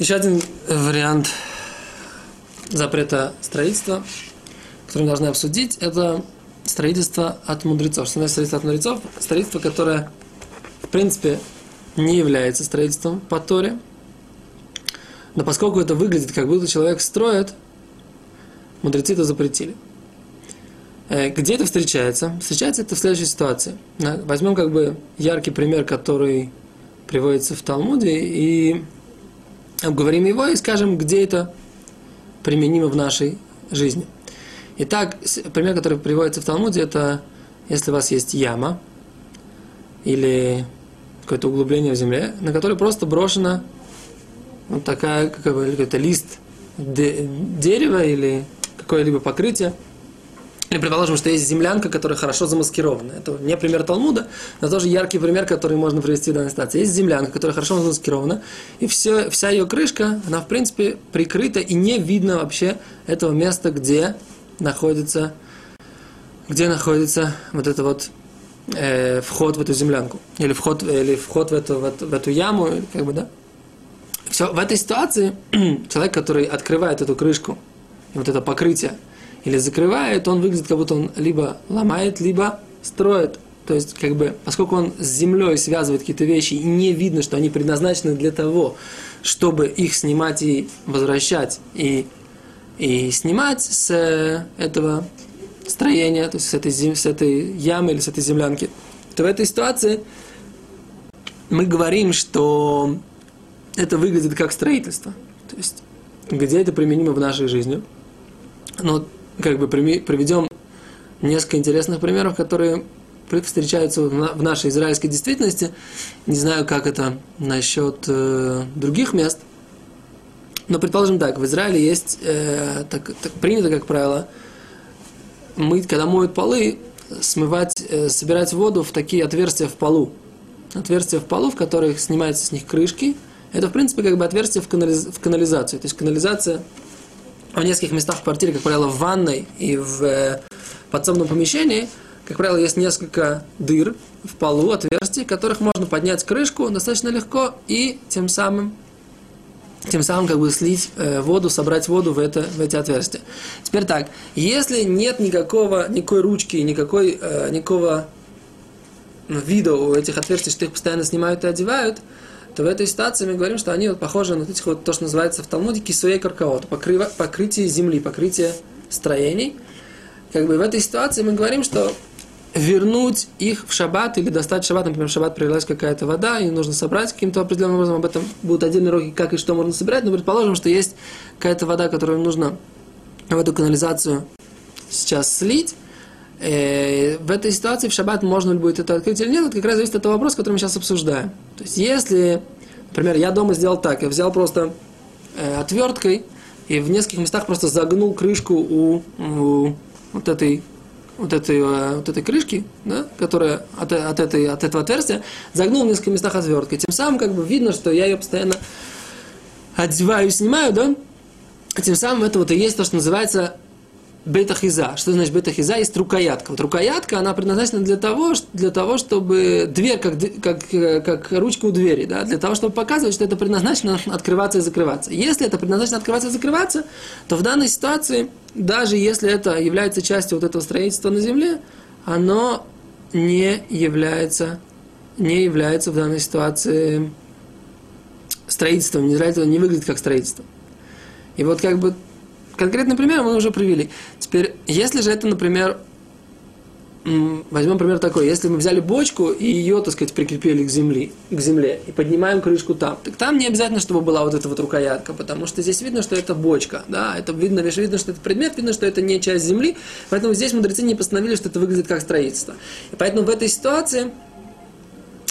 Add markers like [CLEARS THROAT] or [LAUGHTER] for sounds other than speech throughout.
Еще один вариант запрета строительства, который мы должны обсудить, это строительство от мудрецов. Что значит строительство от мудрецов? Строительство, которое, в принципе, не является строительством по Торе, но поскольку это выглядит, как будто человек строит, мудрецы это запретили. Э, где это встречается? Встречается это в следующей ситуации. Возьмем как бы яркий пример, который приводится в Талмуде, и обговорим его и скажем, где это применимо в нашей жизни. Итак, пример, который приводится в Талмуде, это если у вас есть яма или какое-то углубление в земле, на которое просто брошена вот такая, какой-то лист дерева или какое-либо покрытие – или предположим, что есть землянка, которая хорошо замаскирована. Это не пример Талмуда, но тоже яркий пример, который можно привести в данной ситуации. Есть землянка, которая хорошо замаскирована, и все, вся ее крышка, она в принципе прикрыта, и не видно вообще этого места, где находится, где находится вот это вот э, вход в эту землянку. Или вход, или вход в, эту, в, эту, в эту яму, как бы, да. Все, в этой ситуации [CLEARS THROAT] человек, который открывает эту крышку, и вот это покрытие, или закрывает, он выглядит, как будто он либо ломает, либо строит. То есть, как бы, поскольку он с землей связывает какие-то вещи, и не видно, что они предназначены для того, чтобы их снимать и возвращать, и, и снимать с этого строения, то есть с этой, с этой ямы или с этой землянки, то в этой ситуации мы говорим, что это выглядит как строительство. То есть, где это применимо в нашей жизни? Ну, как бы приведем несколько интересных примеров, которые встречаются в нашей израильской действительности. Не знаю, как это насчет э, других мест. Но предположим так, в Израиле есть, э, так, так принято, как правило, мыть, когда моют полы, смывать, э, собирать воду в такие отверстия в полу. Отверстия в полу, в которых снимаются с них крышки. Это, в принципе, как бы отверстие в, канализ, в канализацию. То есть канализация в нескольких местах в квартире, как правило, в ванной и в э, подсобном помещении, как правило, есть несколько дыр в полу, отверстий, которых можно поднять крышку достаточно легко и тем самым тем самым как бы слить э, воду, собрать воду в, это, в эти отверстия. Теперь так, если нет никакого, никакой ручки, никакой, э, никакого вида у этих отверстий, что их постоянно снимают и одевают, то в этой ситуации мы говорим, что они вот похожи на этих вот, то, что называется в Талмуде кисуей каркаот, покрытие земли, покрытие строений. Как бы в этой ситуации мы говорим, что вернуть их в шаббат или достать шаббат, например, в шаббат пролилась какая-то вода, и нужно собрать каким-то определенным образом, об этом будут отдельные уроки, как и что можно собирать, но предположим, что есть какая-то вода, которую нужно в эту канализацию сейчас слить, Э, в этой ситуации в шаббат можно ли будет это открыть или нет, это как раз зависит от того вопроса, который мы сейчас обсуждаем. То есть, если, например, я дома сделал так, я взял просто э, отверткой и в нескольких местах просто загнул крышку у, у вот этой вот этой, э, вот этой крышки, да, которая от, от, этой, от этого отверстия, загнул в нескольких местах отверткой. Тем самым как бы видно, что я ее постоянно одеваю и снимаю, да, тем самым это вот и есть то, что называется бетахиза. Что значит бетахиза? Есть рукоятка. Вот рукоятка, она предназначена для того, для того чтобы дверь, как, как, как ручка у двери, да, для того, чтобы показывать, что это предназначено открываться и закрываться. Если это предназначено открываться и закрываться, то в данной ситуации, даже если это является частью вот этого строительства на земле, оно не является, не является в данной ситуации строительством, не, не выглядит как строительство. И вот как бы конкретный пример мы уже привели. Теперь, если же это, например, возьмем пример такой, если мы взяли бочку и ее, так сказать, прикрепили к земле, к земле и поднимаем крышку там, так там не обязательно, чтобы была вот эта вот рукоятка, потому что здесь видно, что это бочка, да, это видно, лишь видно, что это предмет, видно, что это не часть земли, поэтому здесь мудрецы не постановили, что это выглядит как строительство. И поэтому в этой ситуации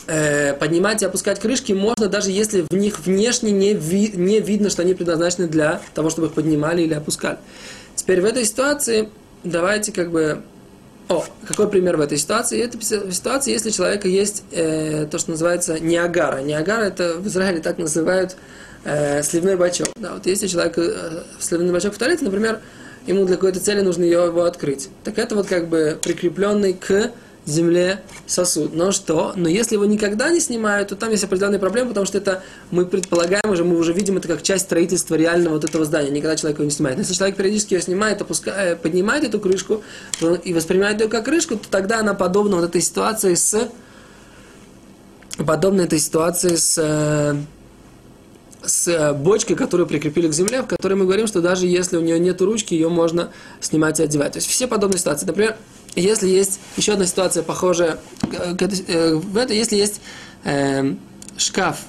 э, поднимать и опускать крышки можно, даже если в них внешне не, ви, не видно, что они предназначены для того, чтобы их поднимали или опускали. Теперь в этой ситуации давайте как бы... О, какой пример в этой ситуации? Это ситуация, если у человека есть э, то, что называется неагара. Неагара это в Израиле так называют э, сливной бачок. Да, вот если у человека э, сливной бачок в туалете, например, ему для какой-то цели нужно его открыть. Так это вот как бы прикрепленный к земле сосуд. Но что? Но если его никогда не снимают, то там есть определенные проблемы, потому что это мы предполагаем уже, мы уже видим это как часть строительства реального вот этого здания. Никогда человек его не снимает. Но если человек периодически ее снимает, опускает, поднимает эту крышку и воспринимает ее как крышку, то тогда она подобна вот этой ситуации с подобна этой ситуации с э, с э, бочкой, которую прикрепили к земле, в которой мы говорим, что даже если у нее нет ручки, ее можно снимать и одевать. То есть все подобные ситуации. Например, если есть еще одна ситуация похожая этой, э, в это, если есть э, шкаф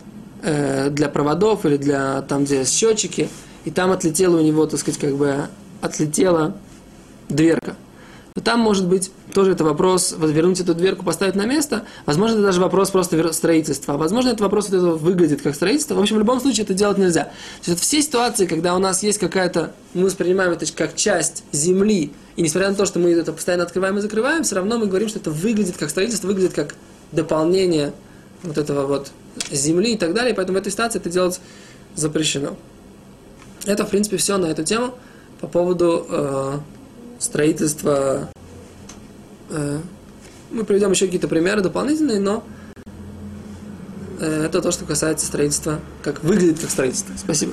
э, для проводов или для там, где счетчики, и там отлетела у него, так сказать, как бы отлетела дверка там может быть тоже это вопрос, вот вернуть эту дверку, поставить на место. Возможно, это даже вопрос просто строительства. Возможно, это вопрос вот этого выглядит как строительство. В общем, в любом случае это делать нельзя. То есть это все ситуации, когда у нас есть какая-то, мы воспринимаем это как часть земли, и несмотря на то, что мы это постоянно открываем и закрываем, все равно мы говорим, что это выглядит как строительство, выглядит как дополнение вот этого вот земли и так далее. Поэтому в этой ситуации это делать запрещено. Это, в принципе, все на эту тему по поводу э, строительство. Э, мы приведем еще какие-то примеры дополнительные, но э, это то, что касается строительства, как выглядит как строительство. Спасибо.